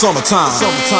summertime. Summertime.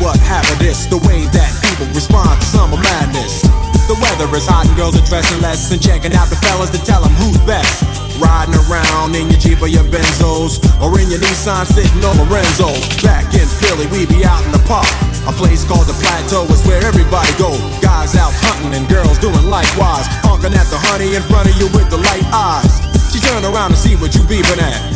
What happened is the way that people respond to summer madness. The weather is hot and girls are dressing less and checking out the fellas to tell them who's best. Riding around in your Jeep or your Benzos or in your Nissan sitting on Lorenzo. Back in Philly, we be out in the park. A place called the Plateau is where everybody go. Guys out hunting and girls doing likewise. Honking at the honey in front of you with the light eyes. She turn around to see what you beeping at.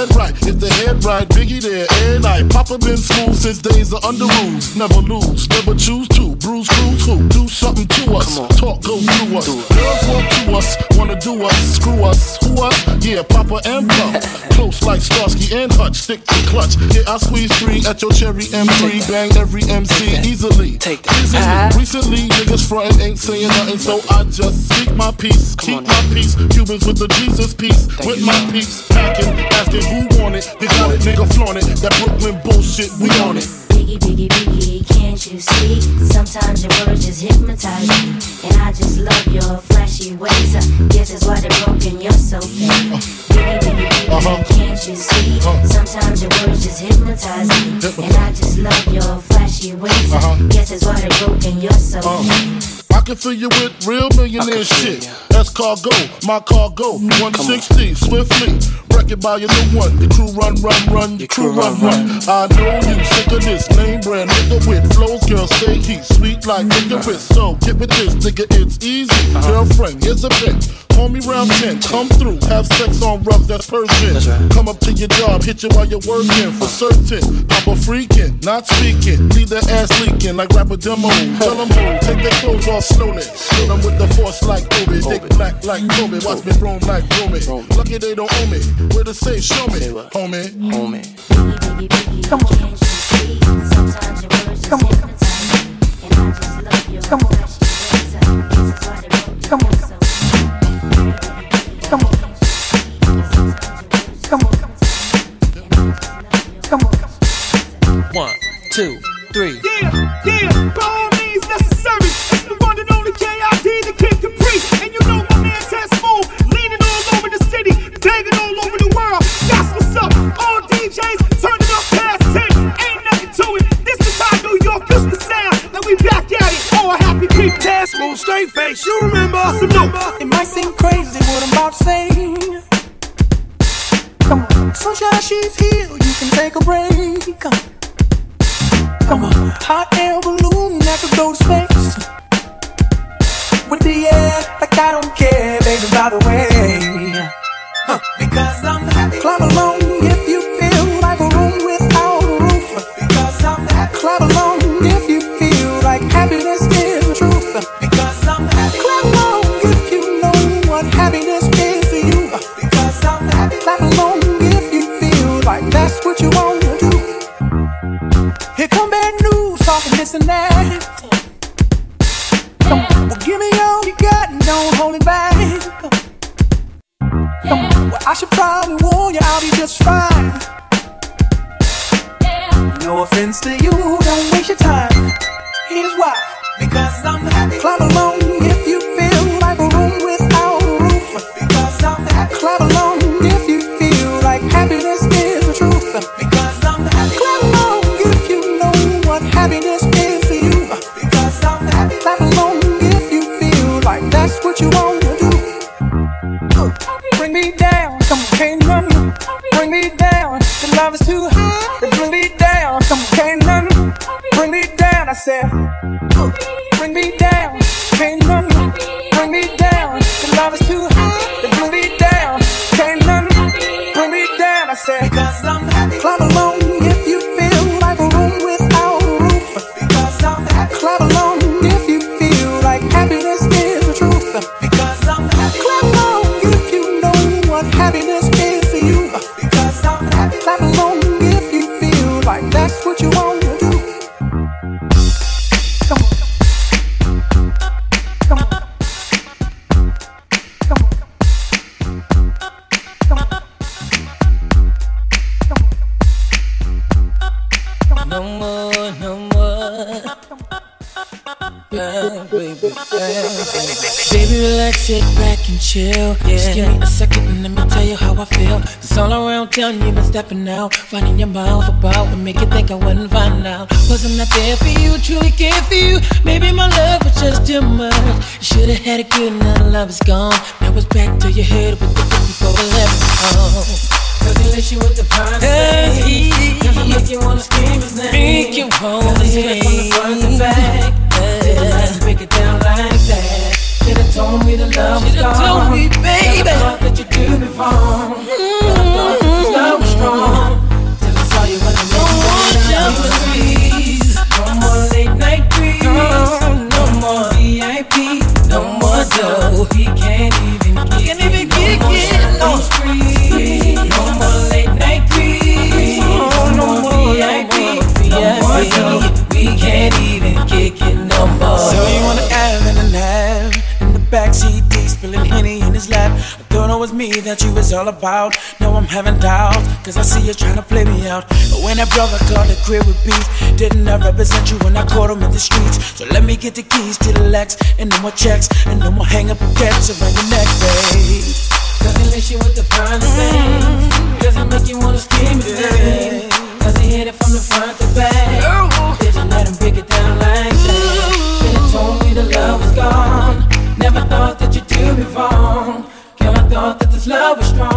Dead right, if the head right, Biggie there, and I. Papa been school since days of under rules. Never lose, never choose to. Bruise, cruise, who? Do something to us. Talk, go through us. Girls want to us, wanna do us, screw us. Who us? Yeah, Papa and Puff. Close like Starsky and Hutch, stick to clutch. Yeah, I squeeze three at your cherry M3. Bang every MC easily. Take that. Easily. Recently, niggas frontin' ain't saying nothing, so I just speak my peace. Keep my peace. Cubans with the Jesus peace. with you. my peace. Packing, asking who want it. They got it, nigga, flaunt it. That Brooklyn bullshit, we on it. Biggie, biggie, biggie, can't you see? Sometimes your words just hypnotize me. And I just love your flashy ways. I guess that's why they're broken, you're so fake. Biggie, biggie, biggie, Uh-huh. can't you see? Sometimes your words just hypnotize me. And I just love your flashy ways. Uh-huh. guess that's why they're broken, you're so fake. I can fill you with real millionaire shit. ya. Escargot, my cargo. 160, swiftly. It by your new one. Your crew run, run, run. Your crew run, run. I know you sick of this name brand nigga with flows. Girl, say he's sweet like licorice. So get with this, nigga, it's easy. Girlfriend, here's a bit. Call me round 10, come through, have sex on rugs, that's Persian. That's right. Come up to your job, hit you while you're working, for certain. I'm a freaking, not speaking. Leave their ass leaking like rapper demo. Tell them who, take their clothes off slowly. Kill them with the force like Obi. Dick black like Kobe. Watch me roam like Romy. Lucky they don't owe me. Where to say, show me, Say what? homie. Homie. Biggie, biggie, biggie, can't you see? Sometimes your One, two, three. Yeah, yeah, by all means necessary. It's the one and only KID, the Kid Capri. And you know my man Ted Smooth, leaning all over the city, banging all over the world. That's what's up. All DJs turning up past 10. Ain't nothing to it. This is how New York used to sound. Now we back at it. All happy people. Ted Smooth, straight face. You remember? Salute. It might seem crazy what I'm about to say. Come on, sunshine, she's here. You can take a break. Come Come on, hot air balloon that could go to space. With the air, like I don't care, baby. By the way, huh. because I'm and that. Come on, well give me all you got and don't hold it back. Come on, well I should probably warn you, I'll be just fine. No offense to you, don't waste your time. Here's why. Because I'm happy. Clap along if you feel we can. me that you was all about. Now I'm having doubts, cause I see you trying to play me out. But when that brother called the crib with beef, didn't I represent you when I caught him in the streets? So let me get the keys to the Lex, and no more checks, and no more hang up and around your neck, babe. Nothing lace you with the finer things. Doesn't make you wanna scheme it, Doesn't hit it from the front to back. No. Did you let him break it down like that? Then told me the love was gone. Never thought that you'd do me wrong. Love is strong.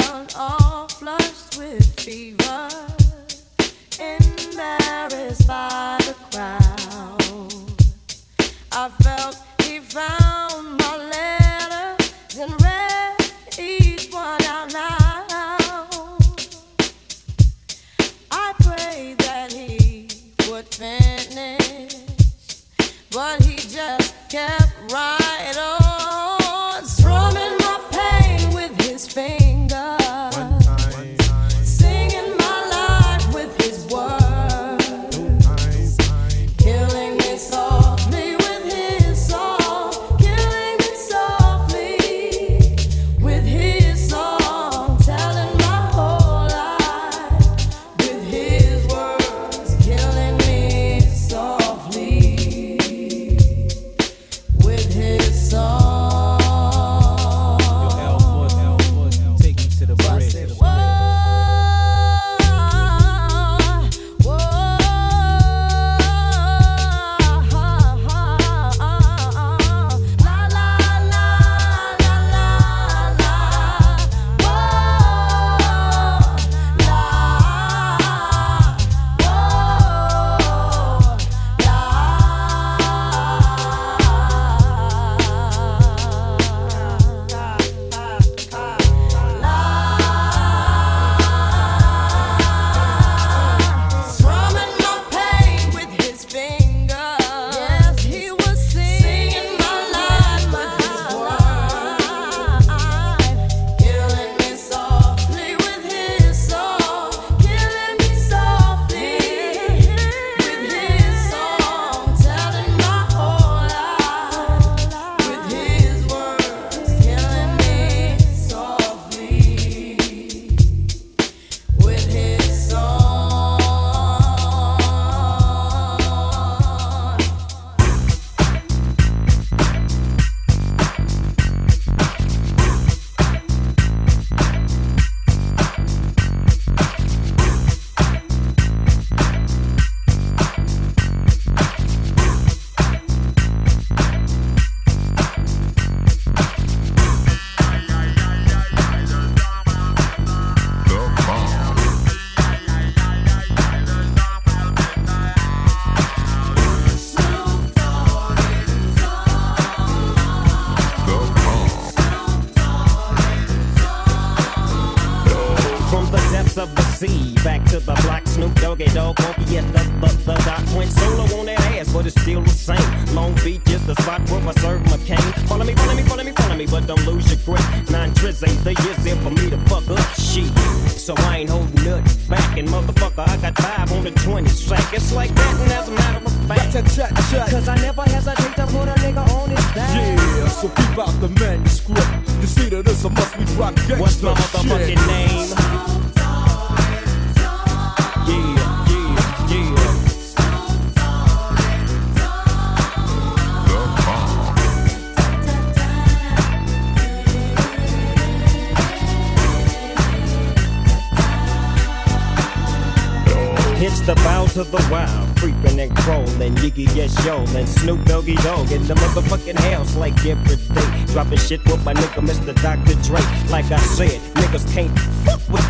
around, all flushed with fever, embarrassed by.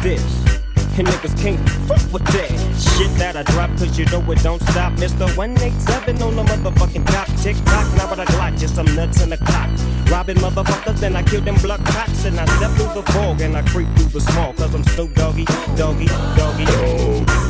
This. And niggas can't fuck with that shit that I drop, cause you know it don't stop. Mr. 187 on the motherfucking top. Tick tock, now what I glock, just some nuts in the clock. Robbing motherfuckers, then I kill them blood cops. And I step through the fog and I creep through the small, cause I'm Snoop Doggy, Doggy, Doggy, Dog.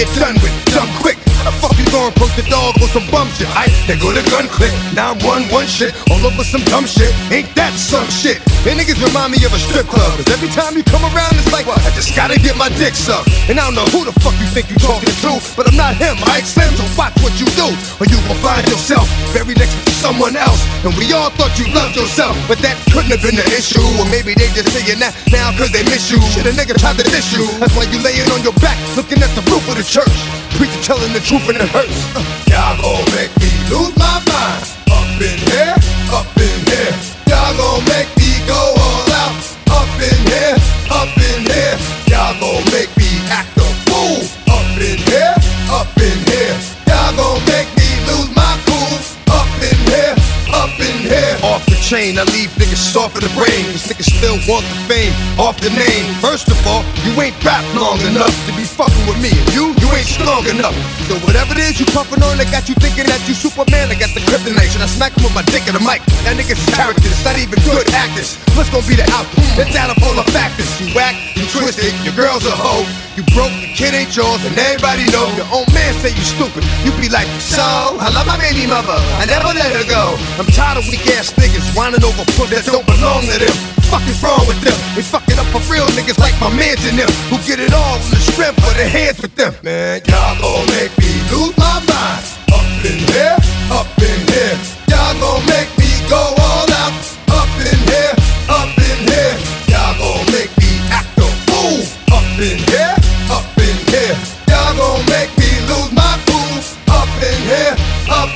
Get done with, done quick. The fuck you gonna approach the dog with some bum shit? Alright, they go to gun click, 911 shit, all over some dumb shit. Ain't that some shit? They niggas remind me of a strip club. Cause every time you come around, it's like, I just gotta get my dick sucked. And I don't know who the fuck you think you talking to, but I'm not him, I Slim, so watch what you do. Or you gon' find yourself very next someone else. And we all thought you loved yourself, but that couldn't have been the issue. Or maybe they just saying that now cause they miss you. Shit, a nigga tried to diss you. That's why you laying on your back, looking at the roof of the church. Preacher telling the truth and it hurts. Uh. Y'all gon' make me lose my mind. Up in here, up in here. Chain. I leave niggas soft in the brain. Cause niggas still want the fame off the name. First of all, you ain't rap long enough to be fucking with me. And you, you ain't strong enough. So whatever it is you puffin' on, that got you thinking that you Superman. I got the kryptonite. Should I smack him with my dick in the mic? That nigga's character, characters, not even good actors. What's gonna be the outcome? It's out of full of factors. You whack, you twisted, your girl's a hoe. You broke, the kid ain't yours, and everybody know. Your own man say you stupid. You be like, so, I love my baby mother. I never let her go. I'm tired of weak ass niggas whining over put that don't belong to them. Fuck is wrong with them? They fucking up for real niggas like my mans and them who get it all from the strength of their hands with them. Man, y'all gon' make me lose my mind. Up in here, up in here. Y'all gon' make me go all out. Up in here, up in here. Y'all gon' make me act a fool. Up in here,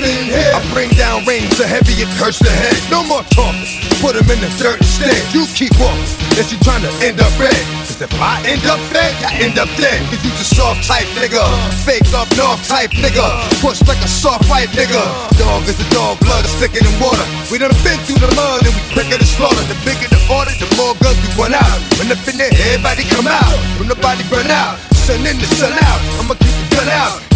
I bring down rain so heavy it hurts the head. No more talking. Put him in the dirt instead. You keep walking. Unless you tryna end up red. Cause if I end up dead, I end up dead. Cause you just soft type nigga. Fake up north type nigga. Push like a soft white nigga. Dog is a dog, blood is thicker than water. We done been through the mud and we quicker to slaughter. The bigger the order, the more guns we run out. When up in there, everybody come out. When the body burn out. Sun in the sun out. I'ma keep the gun out.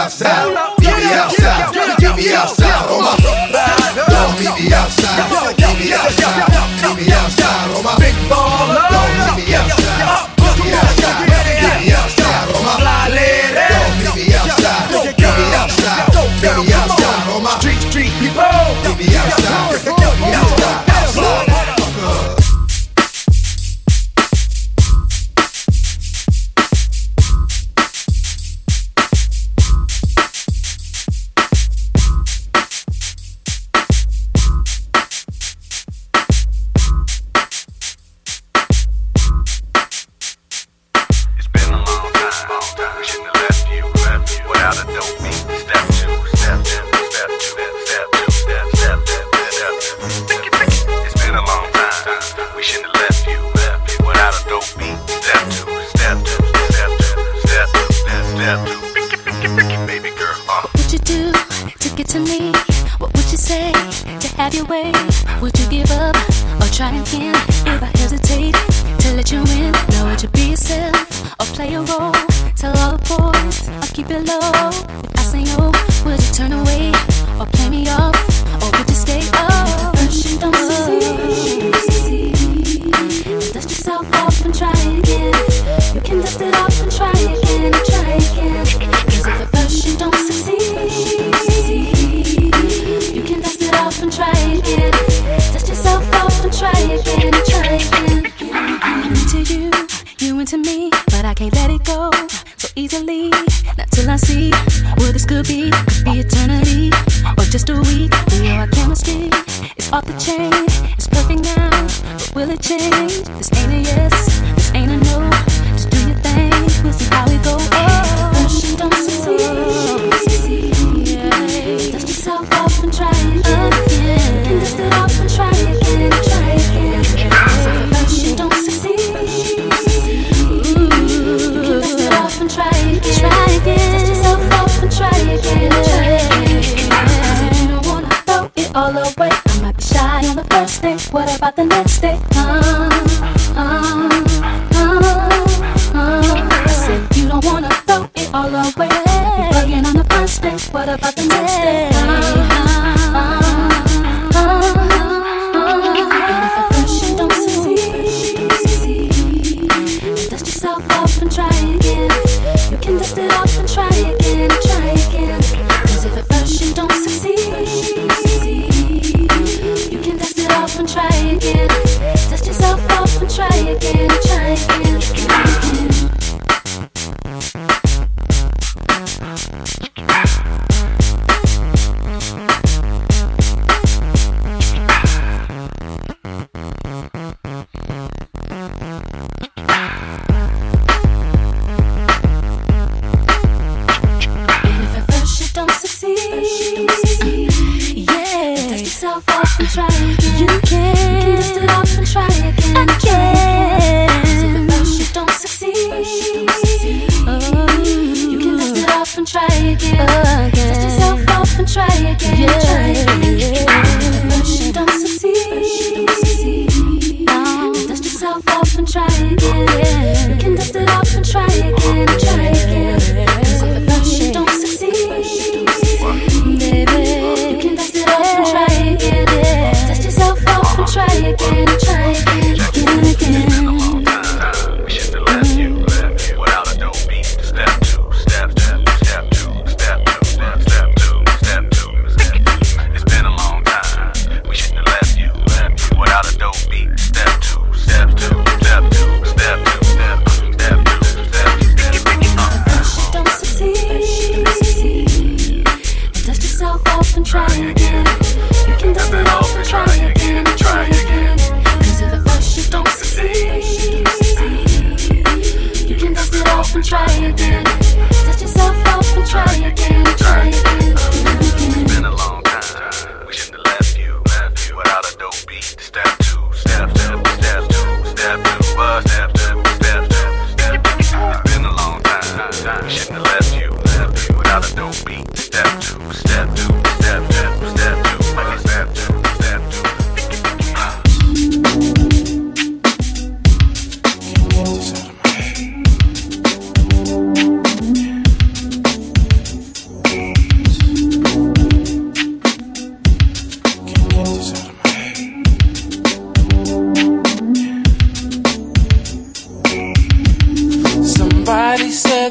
outside. Meet me outside. Meet me outside. On my Don't meet me outside. Meet me outside. Meet me outside. On my big baller.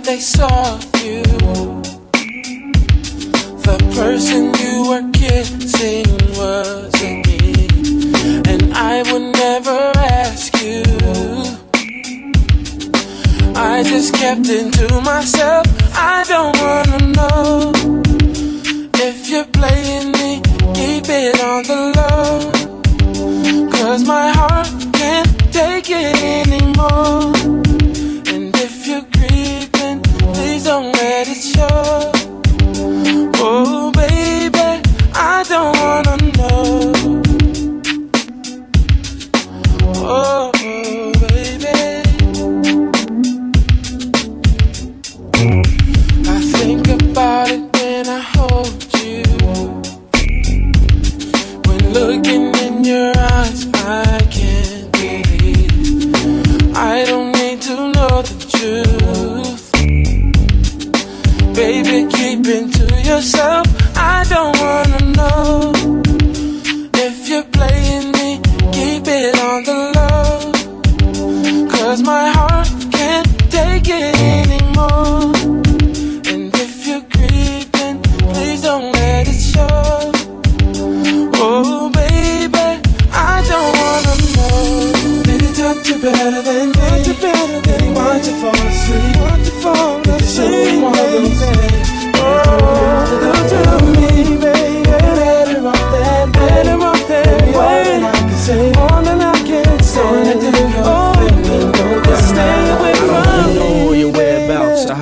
they saw you. The person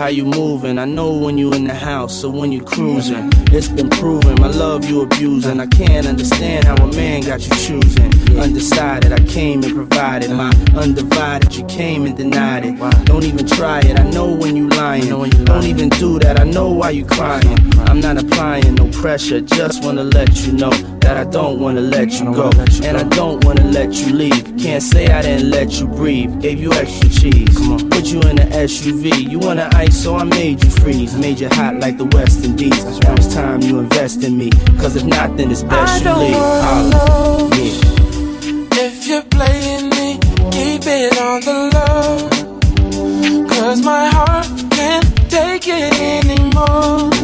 how you moving. I know when you in the house or when you cruising. It's been proven, my love you abusing. I can't understand how a man got you choosing. Undecided, I came and provided my undivided. You came and denied it. Don't even try it. I know when you lying. Don't even do that. I know why you crying. I'm not applying no pressure. Just wanna let you know that I don't wanna let you go, and I don't wanna let you leave. Can't say I didn't let you breathe. Gave you extra cheese. Put you in an SUV. You wanna ice so I made you freeze, made you hot like the West Indies. Now it's time you invest in me, cause if not, then it's best I you leave. Holla. Yeah. If you're playing me, keep it on the low. Cause my heart can't take it anymore.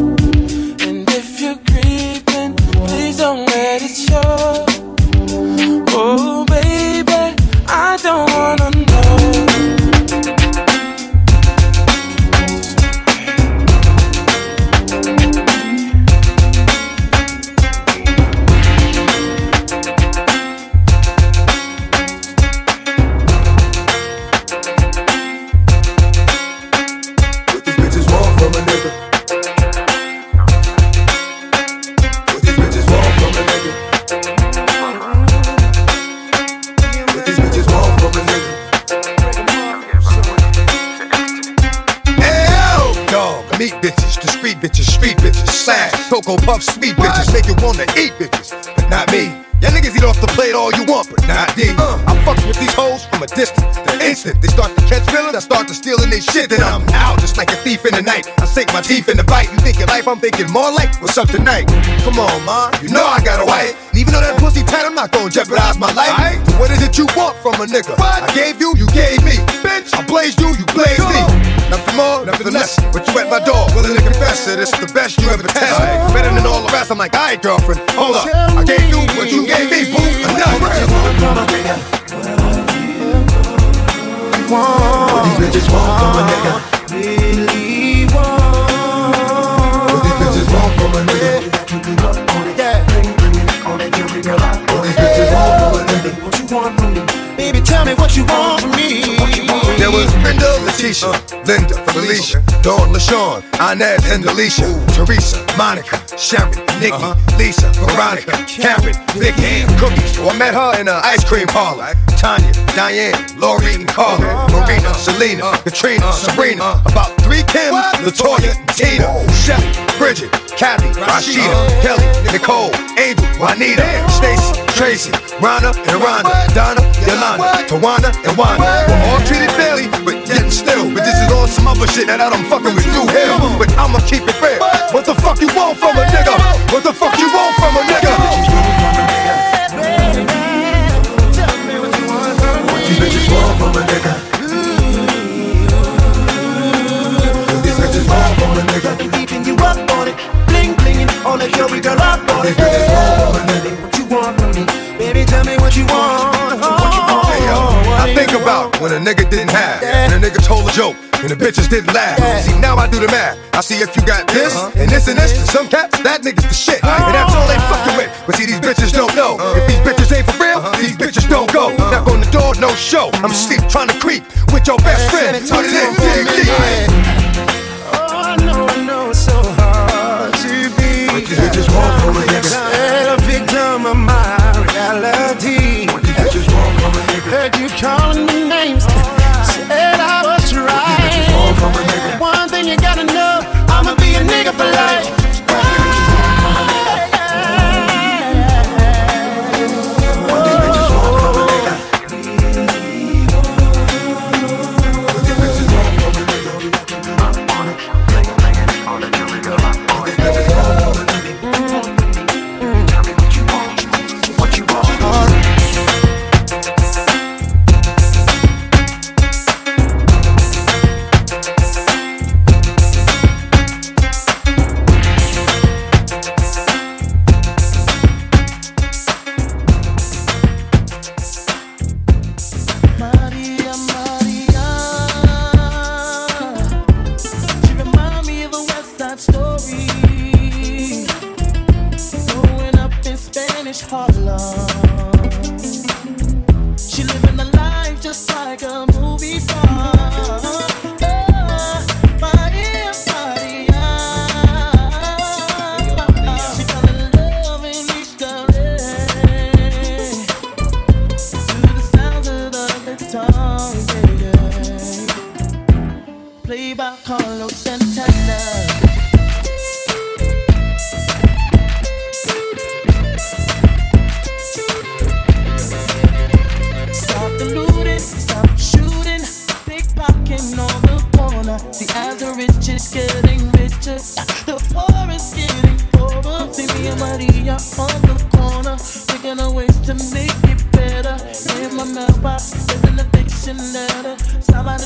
Cocoa Puff sweet bitches make you wanna eat bitches, but not me. Y'all niggas eat off the plate all you want, but not D. I fucks with these hoes from a distance. The instant they start to catch feelings, I start to stealing they shit. Then I'm out just like a thief in the night. I sink my teeth in the bite. You thinking life, I'm thinking more like what's up tonight. Come on, ma, you know I got a wife. And even though that pussy tight, I'm not gonna jeopardize my life. So what is it you want from a nigga? I gave you, you gave me. Bitch, I blazed you, you blazed me. Nothing more, nothing less. But you at my door, willing to confess it. It's the best you ever test. Better than all the rest. I'm like, alright, girlfriend, hold up. I gave you what you gave me, boo. Enough. What these bitches want from a nigga. Really want. What these bitches want from a nigga. What these bitches want from a nigga. What you want from me? Baby, tell me what you want from me. There was Letitia, Linda, Felicia, Dawn, LaShawn, Inez, and Alicia, Teresa, Monica, Sharon, Nikki, uh-huh. Lisa, Veronica, Karen, Vicky, Cookie. So I met her in an ice cream parlor. Tanya, Diane, Lori, and Carla, Marina, Selena, uh-huh. Katrina, uh-huh. Sabrina, about three Kims, Latoya, Tina, oh. Shelly, Bridget, Kathy, Rashida, Kelly, Nicole, Angel, Juanita, Stacy, Tracy, Rhonda, and Rhonda, Donna, Yolanda, Tawana, and Wanda. We're all treated fairly, but still. But this is all some other shit that I don't fucking with you here. But I'ma keep it fair. What the fuck you want from a nigga? What the fuck you want from a nigga? What these bitches want from a nigga. What these bitches want from a nigga. Keeping you up on it, bling blinging on the jewelry girl up on it. What these bitches want when a nigga didn't have, and a nigga told a joke, and the bitches didn't laugh. See, now I do the math. I see if you got this, and this, and this. Some cats, that nigga's the shit. And that's all they fucking with. But see, these bitches don't know. If these bitches ain't for real, these bitches don't go. Knock on the door, no show. I'm sleep trying to creep with your best friend. Put it in, dig deep. To make it better. In my mailbox, there's an eviction letter. By the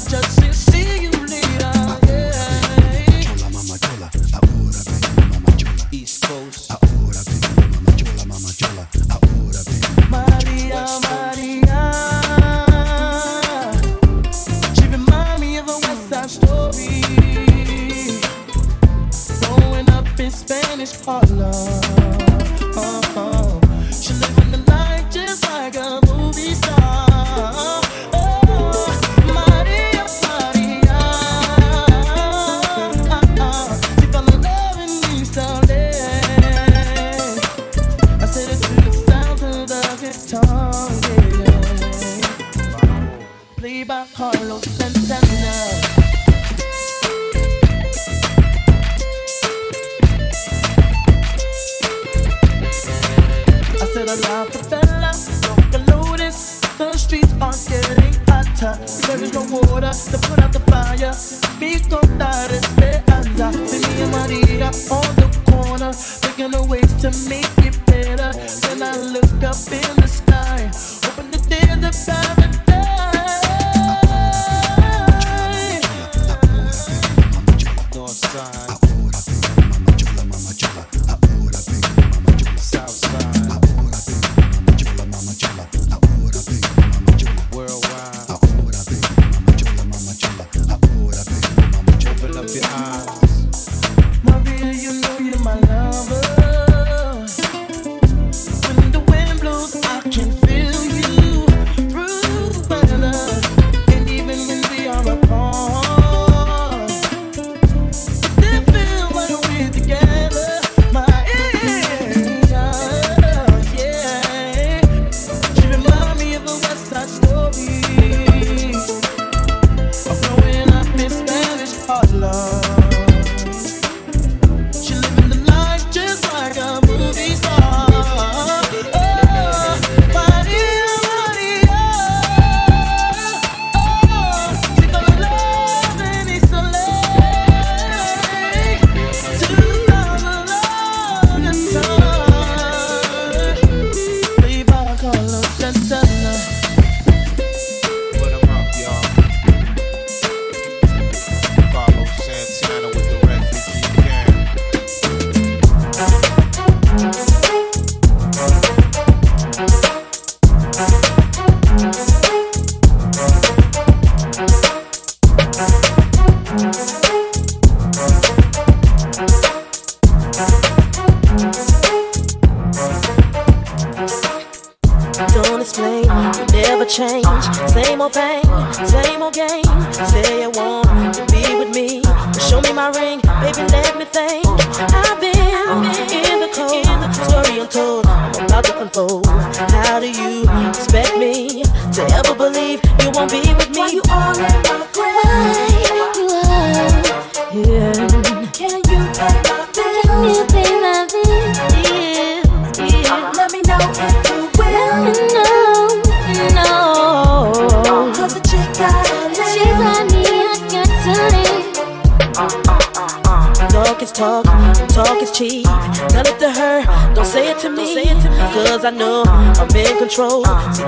see you later.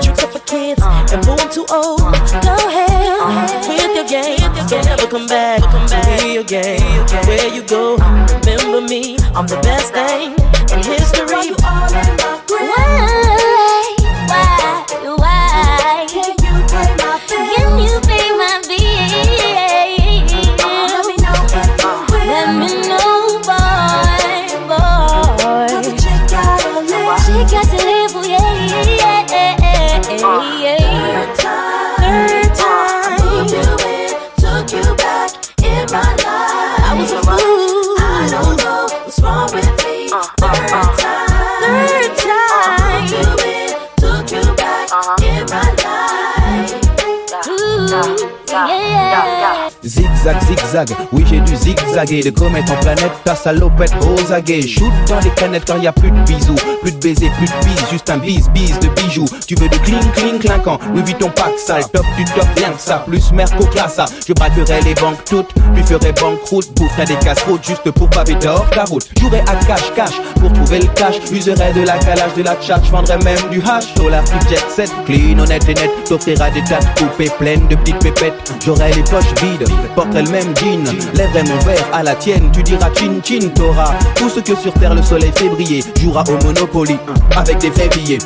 Tricks up for kids, and boo, I'm too old. Go ahead, with your game. Don't ever come back to me again. Where you go, remember me. I'm the best thing in history. Why? Oui j'ai dû zigzaguer De comète en planète, ta salopette aux aguets Shoot dans les canettes quand y a plus de bisous. Plus de baisers, plus de bises, juste un bise, bise de bijoux. Tu veux de cling, cling, clinquant, Louis Vuitton pack sale. Top du top, rien que ça, plus merco classa Je braquerai les banques toutes, puis ferai banqueroute. Boufferai des casse-routes juste pour paver d'or ta route. Jouerai à cash, pour trouver le cash. Userai de la calage, de la tchatch, vendrai même du hash. Plus jet set, clean, honnête et net. T'offriras des tas de coupées pleines de petites pépettes. J'aurai les poches vides, porterai le même jean Lèverai mon verre à la tienne, tu diras chin chin T'auras tout ce que sur terre le soleil fait briller Jouera au Monopoly, avec des vrais billets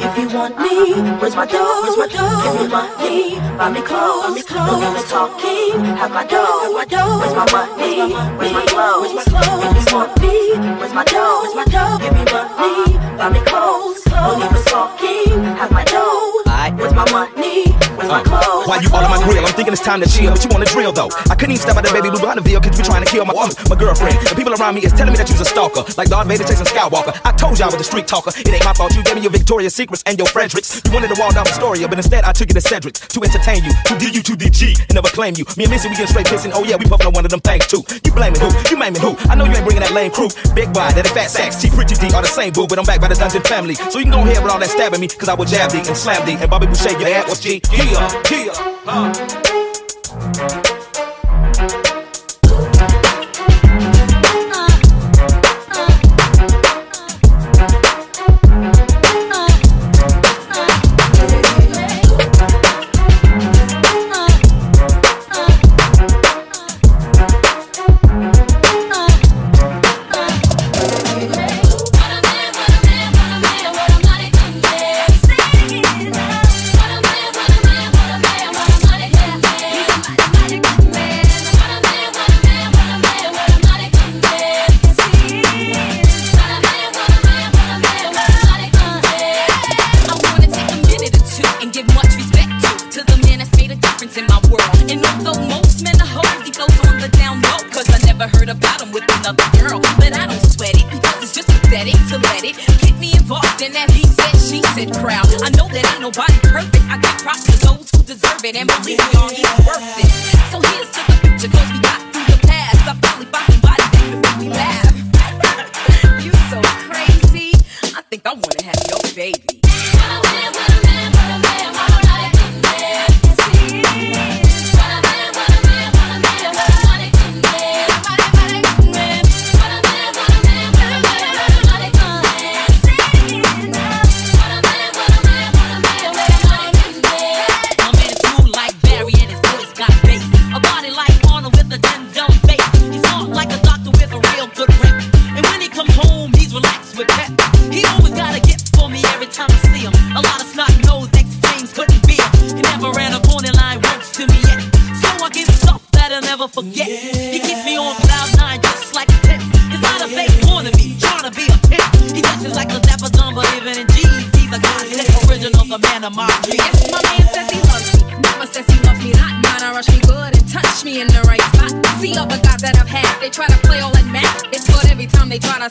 If you want me, where's my dough? Where's my dough? Give me money, buy me clothes, buy me clothes. No use talking, have my dough, have my dough. Where's my money? Where's my clothes? Where's my clothes? If you want me, where's my dough? Where's my dough? Give me money, buy me clothes, no use talking, have my dough. Where's my money? Where's my uh, clothes? Why you all on my grill? I'm thinking it's time to chill, but you wanna drill though. I couldn't even step out the baby blue behind the vehicle cause you trying to kill my, my girlfriend. The people around me is telling me that you's a stalker, like Darth Vader chasing Skywalker. I told you I was a street talker. It ain't my fault. You gave me your Victoria's Secrets and your Fredericks. You wanted to wall down Astoria, but instead I took you to Cedric's to entertain you, to DU, to DG, and never claim you. Me and Missy, we get straight pissing. Oh yeah, we puffin' on one of them things too. You blaming who? You blaming who? I know you ain't bringing that lame crew. Big boy, that ain't fat sacks, T, Pretty D are the same boo, but I'm back by the Dungeon family. So you can go ahead with all that stabbing me, cause I will jab thee and slam thee. And Bobby Boucher, your ass was G. Yeah, yeah, huh.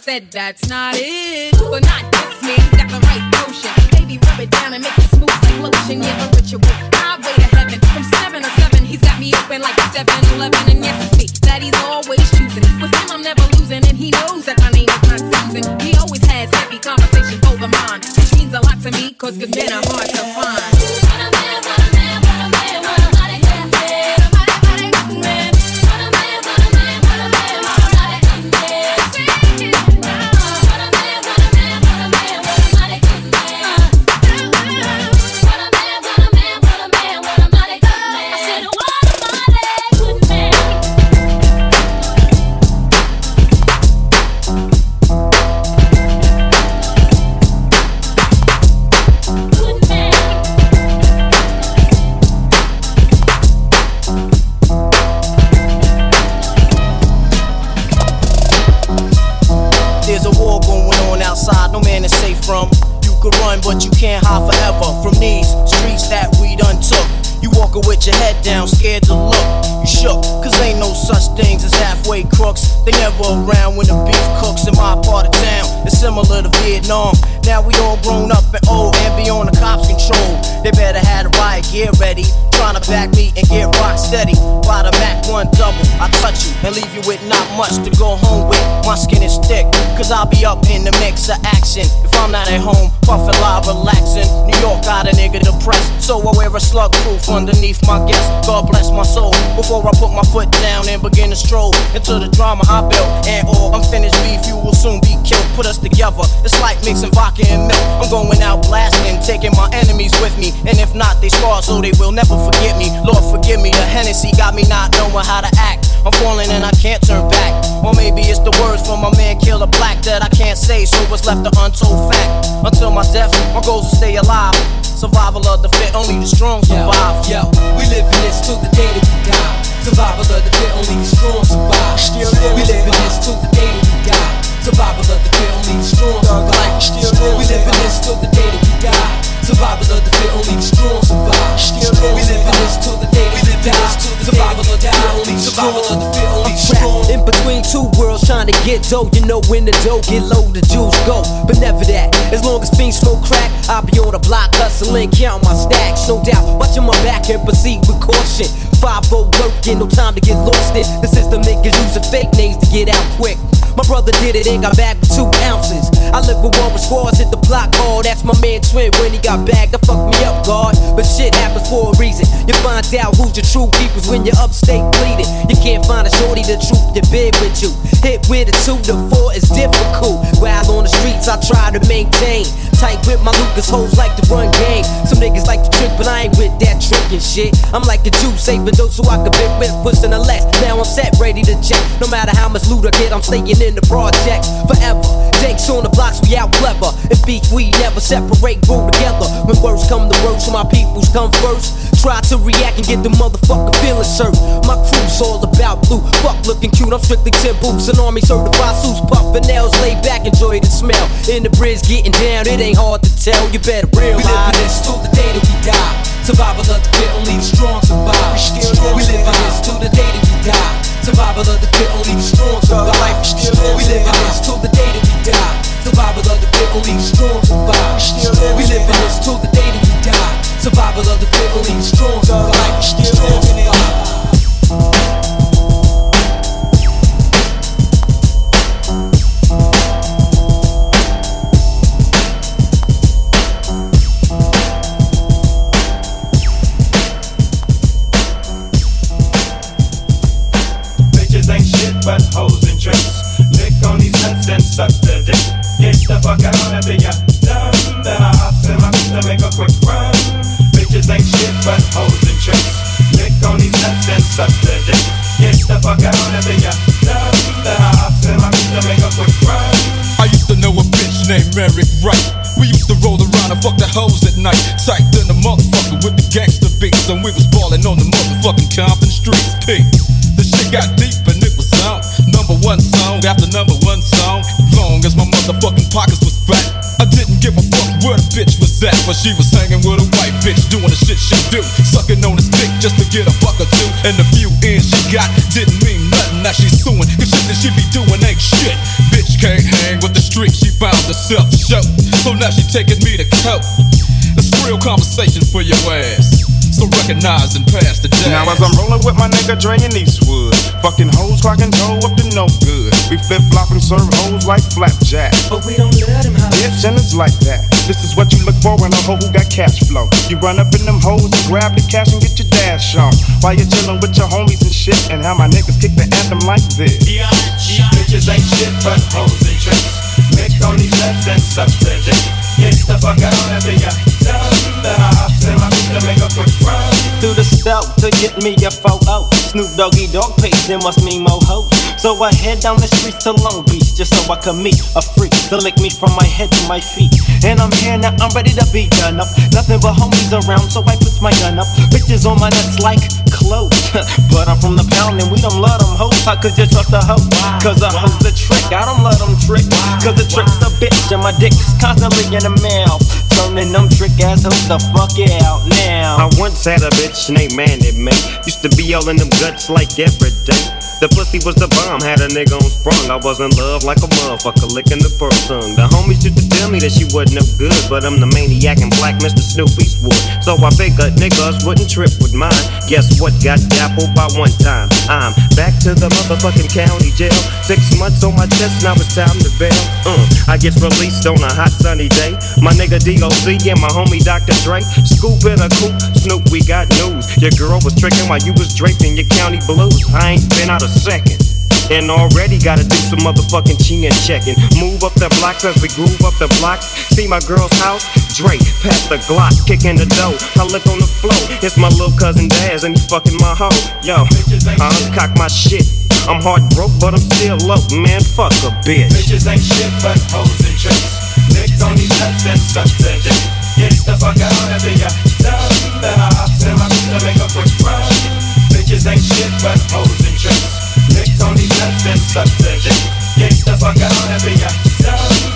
Said that's not it. similar Similar to Vietnam. Now we all grown up and old and beyond the cops' control. They better have the riot gear ready. Trying to back me and get rock steady. By the Mac 1 double, I touch you and leave you with not much to go home with. My skin is thick, cause I'll be up in the mix of action. If I'm not at home, puffin' live, relaxing. New York got a nigga depressed, so I wear a slug proof underneath my guest. God bless my soul. Before I put my foot down and begin to stroll into the drama I built. And all unfinished beef, you will soon be killed. Put us together, it's like mixing vodka and milk. I'm going out blasting, taking my enemies with me. And if not, they scar so they will never forget me. Lord, forgive me, the Hennessy got me not knowing how to act. I'm falling and I can't turn back. Or maybe it's the words from my man Killa Black that I can't say, so what's left an untold fact. Until my death, my goals to stay alive. Survival of the fit, only the strong survive. Yo, we live in this till the day that we die. Survival of the fit, only the strong survive. Still we live in this till the day that we die. Survival of the fit, only the strong survive. Still we live in this till the day that we die. Survival of the fit, only the strong survive. We live in this till the day we live die. Survival of the fit, only survival of the fit, only strong. In between two worlds, trying to get dough. You know when the dough get low, the juice go. But never that. As long as fiends smoke crack, I'll be on the block hustling, count my stacks. No doubt, watching my back and proceed with caution. 5-0 working, no time to get lost in. The system niggas using fake names to get out quick. My brother did it and got back with two ounces. I live with one with squads, hit the block hard. That's my man Twin when he got back. That fucked me up, God. But shit happens for a reason. You find out who's your true keepers when you're upstate bleeding. You can't find a shorty the truth to bid with you. Hit with a two to four is difficult. While on the streets, I try to maintain. Tight with my Lucas hoes like to run game. Some niggas like to trick, but I ain't with that tricking shit. I'm like a Jew, saving those so I can bit with pushing the less. Now I'm set, ready to check. No matter how much loot I get, I'm staying in the projects forever. Jakes on the blocks, we out clever. If beef, we never separate, grow together. When words come to words, so my peoples come first. Try to react and get the motherfucker feeling served. My crew's all about blue. Fuck looking cute, I'm strictly 10 boots. An army certified suits, puffin' nails, lay back, enjoy the smell. In the bridge, getting down, it ain't hard to tell. You better realize. We live this till the day that we die. Survival of the fit, only the strong survive. We live in this till the day that we die. Survival of the fit, only the strong survive. We live in this till the day that we die. Survival of the fit, only the strong survive. We live in this till the day that we die. Survival of the fit, only the strong survive. Strong survive. Bitches Eric Wright. We used to roll around and fuck the hoes at night. Psyched in the motherfucker with the gangster beats. And we was ballin' on the motherfucking Compton streets. P. The shit got deep and it was on. Number one song after number one song. Long as my motherfucking pockets was fat. I didn't give a fuck where the bitch was at. But she was hanging with a white bitch doing the shit she do. Sucking on his dick just to get a buck or two. And the few ends she got didn't mean nothing. Now she's suing. Cause shit that she be doing ain't shit. Bitch can't hang herself show. So now she taking me to coke. It's real conversation for your ass. So recognize and pass the day. Now as I'm rolling with my nigga Dre and Eastwood, fucking hoes clocking dough up to no good. We flip flop and serve hoes like flapjack. But we don't let him have Bitch, and it's like that. This is what you look for in a hoe who got cash flow. You run up in them hoes and grab the cash and get your dash on. While you're chilling with your homies and shit, and how my niggas kick the anthem like this. Bitches ain't shit but hoes and tricks. Done. I hops in to make a quick run. through the stealth to get me a photo. Snoop Doggy Dogg page, there must mean more hoes. So I head down the streets to Long Beach just so I could meet a freak to lick me from my head to my feet. And I'm here now, I'm ready to be done up. Nothing but homies around, so I put my gun up. Bitches on my nuts like but I'm from the pound and we don't love them hoes. How could you trust a hoe? Cause a hoe's a trick, I don't let them trick. Cause the trick's a bitch and my dick's constantly in the mouth. Turning them trick ass hoes the fuck it out now. I once had a bitch named Mandy May. Used to be all in them guts like every day. The pussy was the bomb, had a nigga on sprung. I was in love like a motherfucker licking the pearl tongue. The homies used to tell me that she wasn't no good, but I'm the maniac and black Mr. Snoop Eastwood. So I figured niggas wouldn't trip with mine. Guess what? Got dappled by one time. I'm back to the motherfucking county jail. Six months on my chest, now it's time to bail. Uh, I get released on a hot sunny day. My nigga DOC and my homie Dr. Dre. Scoop in a coupe, Snoop, we got news. Your girl was tricking while you was draped your county blues. I ain't been out a second. And already gotta do some motherfucking chin checking. Move up the blocks as we groove up the blocks. See my girl's house? Dre, pass the Glock, kicking the dough. I look on the floor, it's my little cousin Daz, and he fucking my hoe. Yo, I uncock my shit. I'm hard broke, but I'm still low, man. Fuck a bitch. Bitches ain't shit but hoes and tricks. Nuts and suck the dick. Get the fuck out of here. Then I hops my coupe to make a quick run. Bitches ain't shit but hoes and tricks. Nuts and suck the dick. Get the fuck out of here.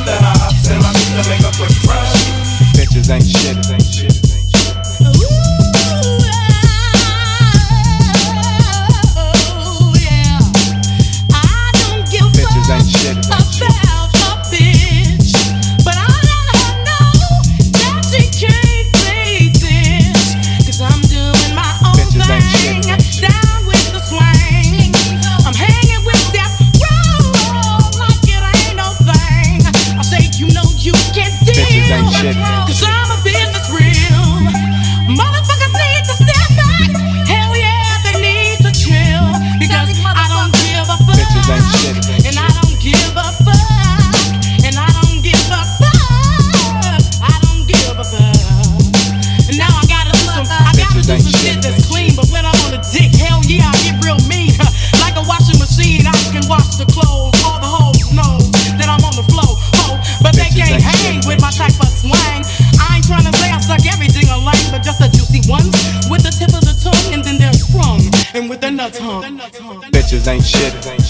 Then I hops my coupe to make a quick run. Bitches ain't shit, ain't shit, ain't shit.